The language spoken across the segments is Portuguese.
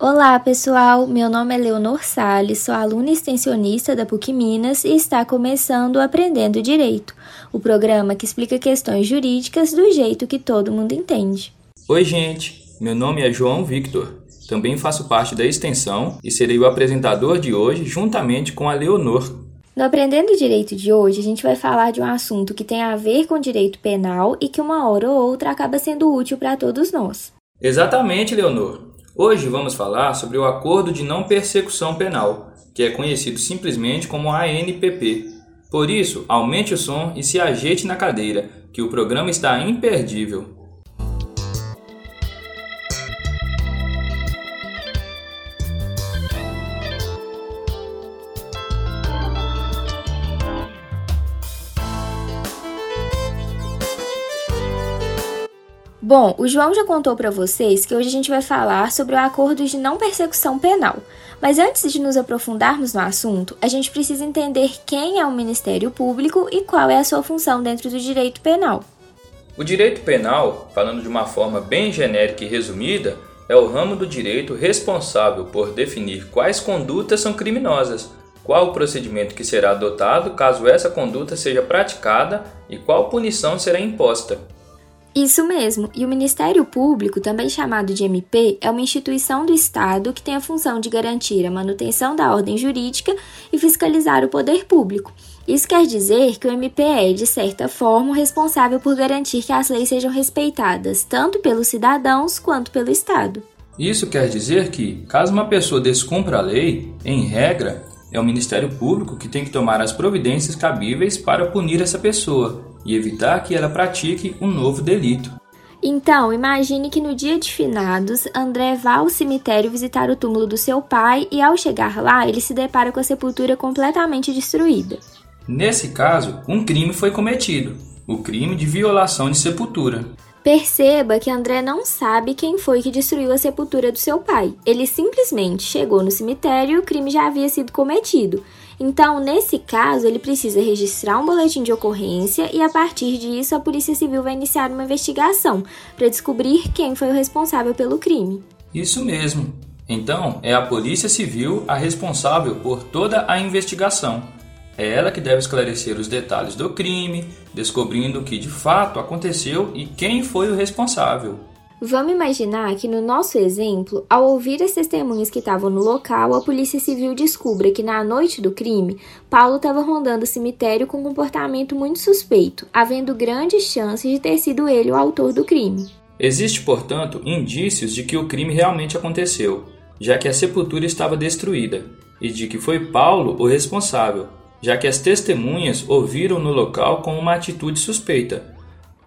Olá, pessoal. Meu nome é Leonor Sales, sou aluna extensionista da PUC Minas e está começando o Aprendendo Direito, o programa que explica questões jurídicas do jeito que todo mundo entende. Oi, gente. Meu nome é João Victor. Também faço parte da extensão e serei o apresentador de hoje juntamente com a Leonor. No Aprendendo Direito de hoje, a gente vai falar de um assunto que tem a ver com direito penal e que uma hora ou outra acaba sendo útil para todos nós. Exatamente, Leonor. Hoje vamos falar sobre o Acordo de Não Persecução Penal, que é conhecido simplesmente como ANPP. Por isso, aumente o som e se ajeite na cadeira, que o programa está imperdível. Bom, o João já contou para vocês que hoje a gente vai falar sobre o acordo de não persecução penal. Mas antes de nos aprofundarmos no assunto, a gente precisa entender quem é o Ministério Público e qual é a sua função dentro do direito penal. O direito penal, falando de uma forma bem genérica e resumida, é o ramo do direito responsável por definir quais condutas são criminosas, qual o procedimento que será adotado caso essa conduta seja praticada e qual punição será imposta. Isso mesmo, e o Ministério Público, também chamado de MP, é uma instituição do Estado que tem a função de garantir a manutenção da ordem jurídica e fiscalizar o poder público. Isso quer dizer que o MP é, de certa forma, responsável por garantir que as leis sejam respeitadas, tanto pelos cidadãos quanto pelo Estado. Isso quer dizer que, caso uma pessoa descumpra a lei, em regra, é o Ministério Público que tem que tomar as providências cabíveis para punir essa pessoa, e evitar que ela pratique um novo delito. Então, imagine que no dia de finados, André vá ao cemitério visitar o túmulo do seu pai e, ao chegar lá, ele se depara com a sepultura completamente destruída. Nesse caso, um crime foi cometido o crime de violação de sepultura. Perceba que André não sabe quem foi que destruiu a sepultura do seu pai. Ele simplesmente chegou no cemitério e o crime já havia sido cometido. Então, nesse caso, ele precisa registrar um boletim de ocorrência e, a partir disso, a Polícia Civil vai iniciar uma investigação para descobrir quem foi o responsável pelo crime. Isso mesmo. Então, é a Polícia Civil a responsável por toda a investigação. É ela que deve esclarecer os detalhes do crime, descobrindo o que de fato aconteceu e quem foi o responsável. Vamos imaginar que no nosso exemplo, ao ouvir as testemunhas que estavam no local, a Polícia Civil descubra que na noite do crime, Paulo estava rondando o cemitério com um comportamento muito suspeito, havendo grandes chances de ter sido ele o autor do crime. Existe, portanto, indícios de que o crime realmente aconteceu, já que a sepultura estava destruída, e de que foi Paulo o responsável, já que as testemunhas ouviram no local com uma atitude suspeita,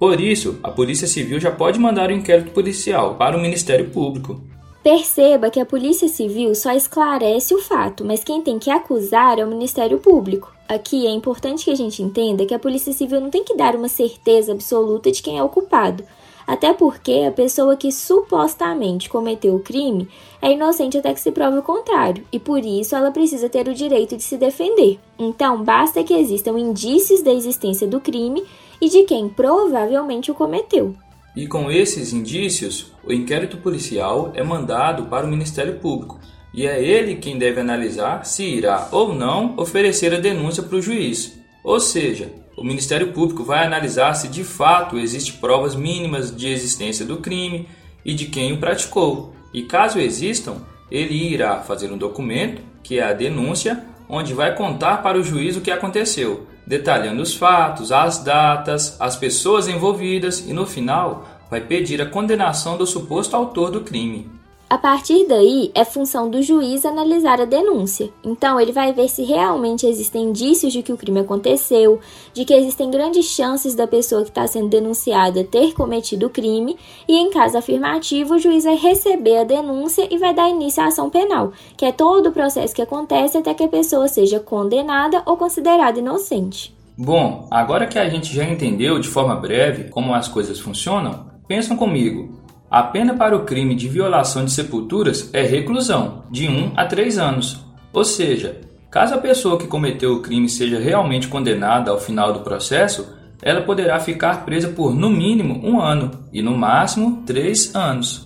por isso, a Polícia Civil já pode mandar o um inquérito policial para o Ministério Público. Perceba que a Polícia Civil só esclarece o fato, mas quem tem que acusar é o Ministério Público. Aqui é importante que a gente entenda que a Polícia Civil não tem que dar uma certeza absoluta de quem é o culpado, até porque a pessoa que supostamente cometeu o crime é inocente até que se prove o contrário, e por isso ela precisa ter o direito de se defender. Então, basta que existam indícios da existência do crime e de quem provavelmente o cometeu. E com esses indícios, o inquérito policial é mandado para o Ministério Público, e é ele quem deve analisar se irá ou não oferecer a denúncia para o juiz. Ou seja, o Ministério Público vai analisar se de fato existem provas mínimas de existência do crime e de quem o praticou. E caso existam, ele irá fazer um documento, que é a denúncia, onde vai contar para o juiz o que aconteceu, detalhando os fatos, as datas, as pessoas envolvidas e no final vai pedir a condenação do suposto autor do crime. A partir daí, é função do juiz analisar a denúncia. Então, ele vai ver se realmente existem indícios de que o crime aconteceu, de que existem grandes chances da pessoa que está sendo denunciada ter cometido o crime, e em caso afirmativo, o juiz vai receber a denúncia e vai dar início à ação penal, que é todo o processo que acontece até que a pessoa seja condenada ou considerada inocente. Bom, agora que a gente já entendeu de forma breve como as coisas funcionam, pensam comigo. A pena para o crime de violação de sepulturas é reclusão, de 1 a 3 anos. Ou seja, caso a pessoa que cometeu o crime seja realmente condenada ao final do processo, ela poderá ficar presa por no mínimo um ano e no máximo três anos.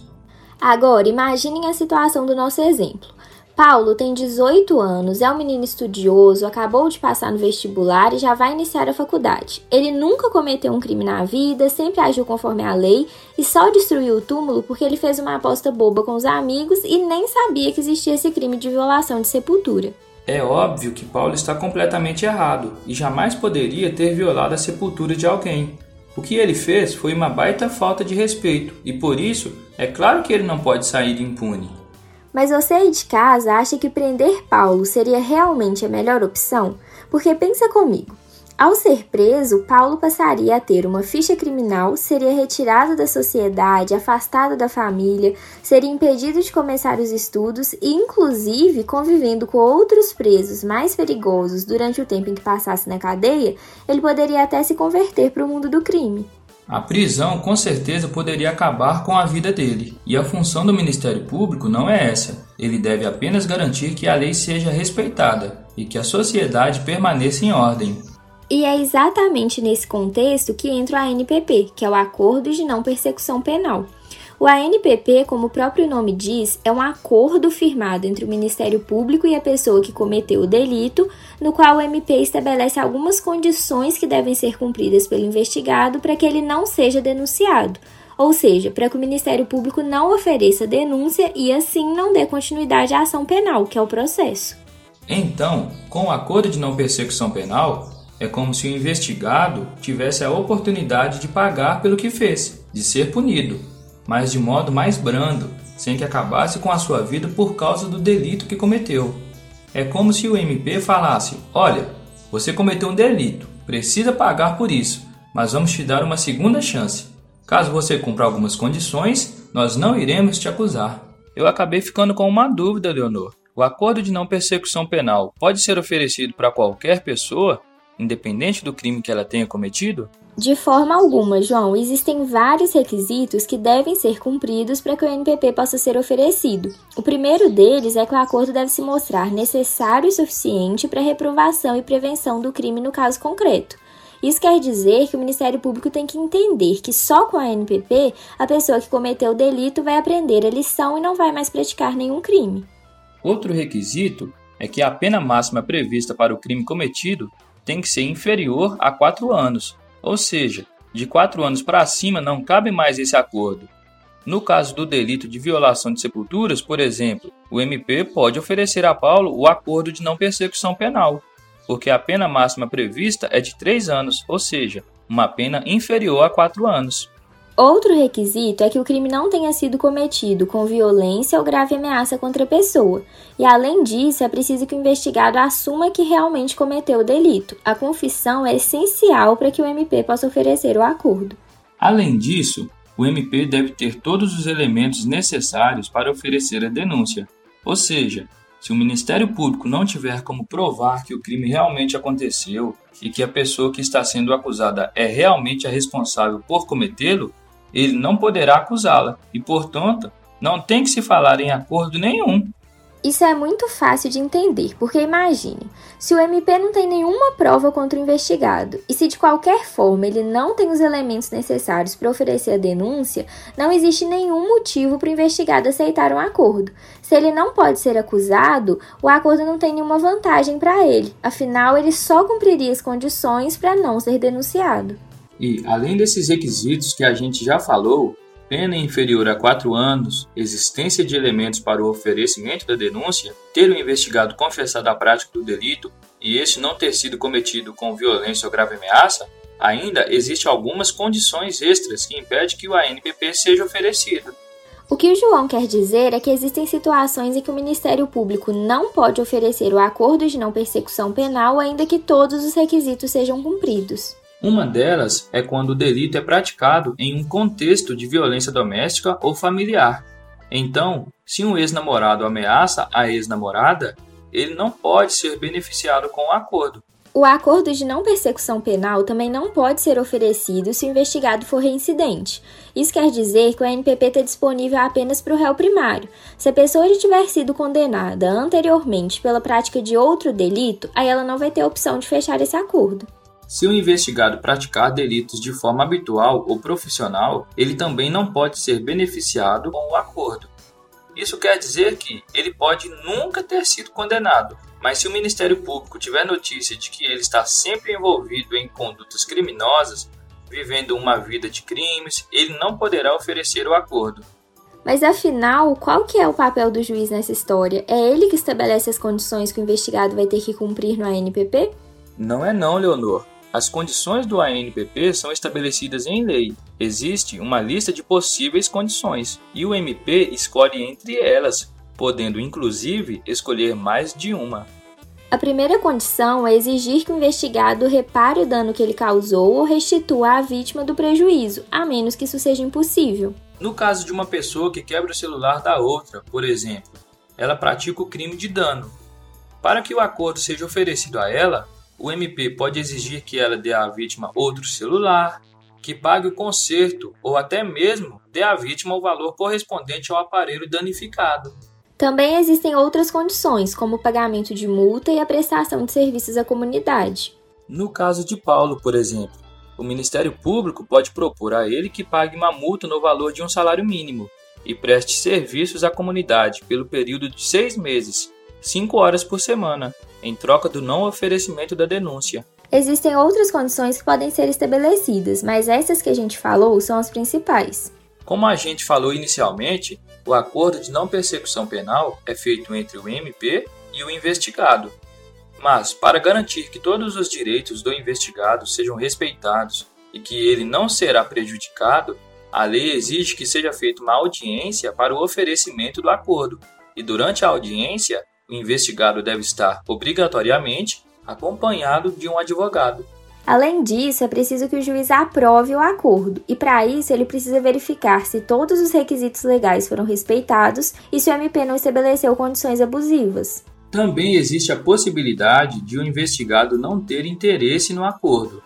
Agora, imaginem a situação do nosso exemplo. Paulo tem 18 anos, é um menino estudioso, acabou de passar no vestibular e já vai iniciar a faculdade. Ele nunca cometeu um crime na vida, sempre agiu conforme a lei e só destruiu o túmulo porque ele fez uma aposta boba com os amigos e nem sabia que existia esse crime de violação de sepultura. É óbvio que Paulo está completamente errado e jamais poderia ter violado a sepultura de alguém. O que ele fez foi uma baita falta de respeito e por isso é claro que ele não pode sair impune. Mas você aí de casa acha que prender Paulo seria realmente a melhor opção? Porque pensa comigo. Ao ser preso, Paulo passaria a ter uma ficha criminal, seria retirado da sociedade, afastado da família, seria impedido de começar os estudos e, inclusive, convivendo com outros presos mais perigosos durante o tempo em que passasse na cadeia, ele poderia até se converter para o mundo do crime. A prisão com certeza poderia acabar com a vida dele, e a função do Ministério Público não é essa. Ele deve apenas garantir que a lei seja respeitada e que a sociedade permaneça em ordem. E é exatamente nesse contexto que entra a ANPP, que é o Acordo de Não Persecução Penal. O ANPP, como o próprio nome diz, é um acordo firmado entre o Ministério Público e a pessoa que cometeu o delito, no qual o MP estabelece algumas condições que devem ser cumpridas pelo investigado para que ele não seja denunciado, ou seja, para que o Ministério Público não ofereça denúncia e assim não dê continuidade à ação penal, que é o processo. Então, com o acordo de não persecução penal, é como se o investigado tivesse a oportunidade de pagar pelo que fez, de ser punido mas de modo mais brando, sem que acabasse com a sua vida por causa do delito que cometeu. É como se o MP falasse: Olha, você cometeu um delito, precisa pagar por isso, mas vamos te dar uma segunda chance. Caso você cumpra algumas condições, nós não iremos te acusar. Eu acabei ficando com uma dúvida, Leonor. O acordo de não persecução penal pode ser oferecido para qualquer pessoa, independente do crime que ela tenha cometido? De forma alguma, João, existem vários requisitos que devem ser cumpridos para que o NPP possa ser oferecido. O primeiro deles é que o acordo deve se mostrar necessário e suficiente para reprovação e prevenção do crime no caso concreto. Isso quer dizer que o Ministério Público tem que entender que só com a NPP a pessoa que cometeu o delito vai aprender a lição e não vai mais praticar nenhum crime. Outro requisito é que a pena máxima prevista para o crime cometido tem que ser inferior a quatro anos ou seja, de quatro anos para cima não cabe mais esse acordo. No caso do delito de violação de sepulturas, por exemplo, o MP pode oferecer a Paulo o acordo de não persecução penal, porque a pena máxima prevista é de três anos, ou seja, uma pena inferior a quatro anos. Outro requisito é que o crime não tenha sido cometido com violência ou grave ameaça contra a pessoa. E além disso, é preciso que o investigado assuma que realmente cometeu o delito. A confissão é essencial para que o MP possa oferecer o acordo. Além disso, o MP deve ter todos os elementos necessários para oferecer a denúncia. Ou seja, se o Ministério Público não tiver como provar que o crime realmente aconteceu e que a pessoa que está sendo acusada é realmente a responsável por cometê-lo, ele não poderá acusá-la e, portanto, não tem que se falar em acordo nenhum. Isso é muito fácil de entender, porque imagine, se o MP não tem nenhuma prova contra o investigado e se de qualquer forma ele não tem os elementos necessários para oferecer a denúncia, não existe nenhum motivo para o investigado aceitar um acordo. Se ele não pode ser acusado, o acordo não tem nenhuma vantagem para ele, afinal, ele só cumpriria as condições para não ser denunciado. E, além desses requisitos que a gente já falou, pena inferior a 4 anos, existência de elementos para o oferecimento da denúncia, ter o investigado confessado a prática do delito e este não ter sido cometido com violência ou grave ameaça, ainda existem algumas condições extras que impedem que o ANPP seja oferecido. O que o João quer dizer é que existem situações em que o Ministério Público não pode oferecer o acordo de não persecução penal, ainda que todos os requisitos sejam cumpridos. Uma delas é quando o delito é praticado em um contexto de violência doméstica ou familiar. Então, se um ex-namorado ameaça a ex-namorada, ele não pode ser beneficiado com o acordo. O acordo de não persecução penal também não pode ser oferecido se o investigado for reincidente. Isso quer dizer que o ANPP está disponível apenas para o réu primário. Se a pessoa já tiver sido condenada anteriormente pela prática de outro delito, aí ela não vai ter opção de fechar esse acordo. Se o investigado praticar delitos de forma habitual ou profissional, ele também não pode ser beneficiado com o acordo. Isso quer dizer que ele pode nunca ter sido condenado, mas se o Ministério Público tiver notícia de que ele está sempre envolvido em condutas criminosas, vivendo uma vida de crimes, ele não poderá oferecer o acordo. Mas afinal, qual que é o papel do juiz nessa história? É ele que estabelece as condições que o investigado vai ter que cumprir no ANPP? Não é não, Leonor. As condições do ANPP são estabelecidas em lei. Existe uma lista de possíveis condições e o MP escolhe entre elas, podendo inclusive escolher mais de uma. A primeira condição é exigir que o investigado repare o dano que ele causou ou restitua à vítima do prejuízo, a menos que isso seja impossível. No caso de uma pessoa que quebra o celular da outra, por exemplo, ela pratica o crime de dano. Para que o acordo seja oferecido a ela, o MP pode exigir que ela dê à vítima outro celular, que pague o conserto ou até mesmo dê à vítima o valor correspondente ao aparelho danificado. Também existem outras condições, como o pagamento de multa e a prestação de serviços à comunidade. No caso de Paulo, por exemplo, o Ministério Público pode propor a ele que pague uma multa no valor de um salário mínimo e preste serviços à comunidade pelo período de seis meses, cinco horas por semana, em troca do não oferecimento da denúncia. Existem outras condições que podem ser estabelecidas, mas essas que a gente falou são as principais. Como a gente falou inicialmente, o acordo de não persecução penal é feito entre o MP e o investigado. Mas, para garantir que todos os direitos do investigado sejam respeitados e que ele não será prejudicado, a lei exige que seja feita uma audiência para o oferecimento do acordo, e durante a audiência, o investigado deve estar obrigatoriamente acompanhado de um advogado. Além disso, é preciso que o juiz aprove o acordo, e para isso ele precisa verificar se todos os requisitos legais foram respeitados e se o MP não estabeleceu condições abusivas. Também existe a possibilidade de o investigado não ter interesse no acordo.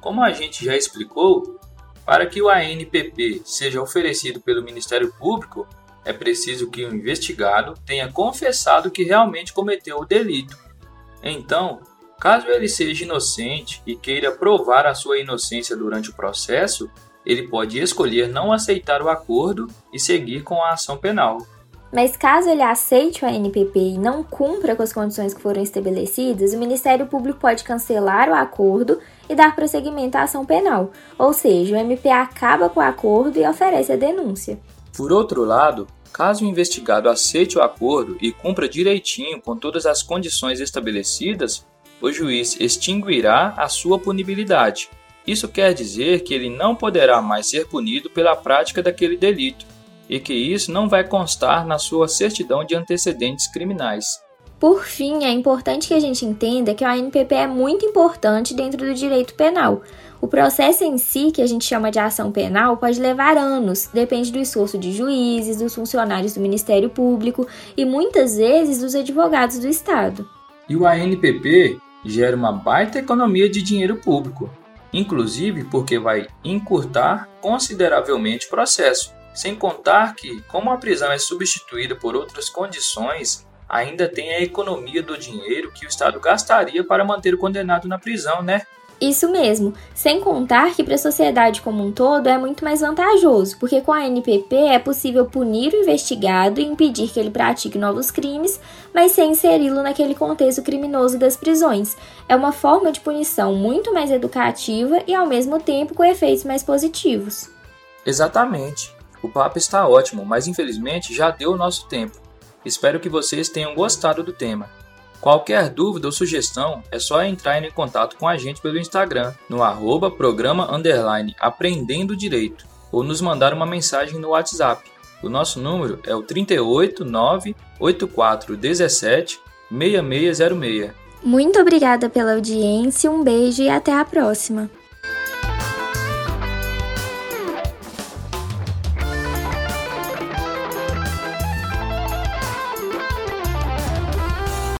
Como a gente já explicou, para que o ANPP seja oferecido pelo Ministério Público, é preciso que o investigado tenha confessado que realmente cometeu o delito. Então, caso ele seja inocente e queira provar a sua inocência durante o processo, ele pode escolher não aceitar o acordo e seguir com a ação penal. Mas caso ele aceite o ANPP e não cumpra com as condições que foram estabelecidas, o Ministério Público pode cancelar o acordo e dar prosseguimento à ação penal. Ou seja, o MP acaba com o acordo e oferece a denúncia. Por outro lado, caso o investigado aceite o acordo e cumpra direitinho com todas as condições estabelecidas, o juiz extinguirá a sua punibilidade. Isso quer dizer que ele não poderá mais ser punido pela prática daquele delito e que isso não vai constar na sua certidão de antecedentes criminais. Por fim, é importante que a gente entenda que o ANPP é muito importante dentro do direito penal, o processo em si, que a gente chama de ação penal, pode levar anos, depende do esforço de juízes, dos funcionários do Ministério Público e muitas vezes dos advogados do Estado. E o ANPP gera uma baita economia de dinheiro público, inclusive porque vai encurtar consideravelmente o processo, sem contar que, como a prisão é substituída por outras condições, ainda tem a economia do dinheiro que o Estado gastaria para manter o condenado na prisão, né? Isso mesmo, sem contar que para a sociedade como um todo é muito mais vantajoso, porque com a NPP é possível punir o investigado e impedir que ele pratique novos crimes, mas sem inseri-lo naquele contexto criminoso das prisões. É uma forma de punição muito mais educativa e ao mesmo tempo com efeitos mais positivos. Exatamente. O papo está ótimo, mas infelizmente já deu o nosso tempo. Espero que vocês tenham gostado do tema. Qualquer dúvida ou sugestão é só entrar em contato com a gente pelo Instagram, no arroba programa underline aprendendo direito, ou nos mandar uma mensagem no WhatsApp. O nosso número é o 389 8417 6606. Muito obrigada pela audiência, um beijo e até a próxima!